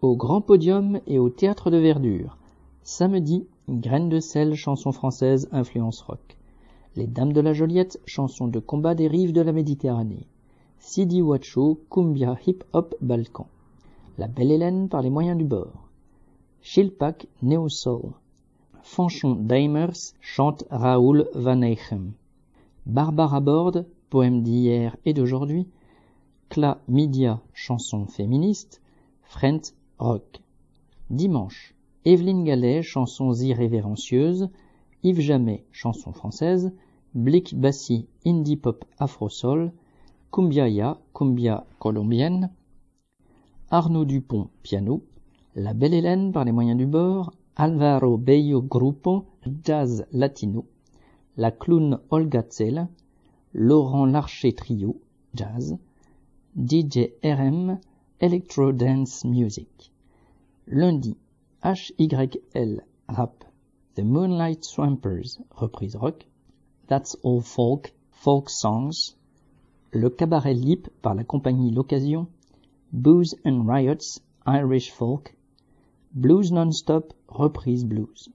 au Grand Podium et au Théâtre de Verdure. Samedi, Graines de sel, chanson française, influence rock. Les Dames de la Joliette, chanson de combat des rives de la Méditerranée. Sidi Wacho, Cumbia Hip Hop Balkan. La Belle Hélène par les moyens du bord. Chilpac, Neo Soul. Fanchon Daimers chante Raoul Van Eychem. Barbara Borde, poème d'hier et d'aujourd'hui. Cla Midia, chanson féministe. Frent, rock. Dimanche, Evelyne Gallet, chansons irrévérencieuses. Yves Jamais, chanson française. Blick Bassi, indie pop afro-soul. Cumbiaya, cumbia colombienne. Arnaud Dupont, piano. La Belle Hélène par les moyens du bord. Alvaro Bello Grupo, jazz latino. La clown Olga Zell. Laurent Larcher Trio, jazz. DJ RM, Electro Dance Music. Lundi, HYL, rap. The Moonlight Swampers, reprise rock. That's All Folk, folk songs. Le Cabaret Lip par la compagnie L'Occasion. Booze and Riots, Irish folk. Blues Non-Stop, reprise blues.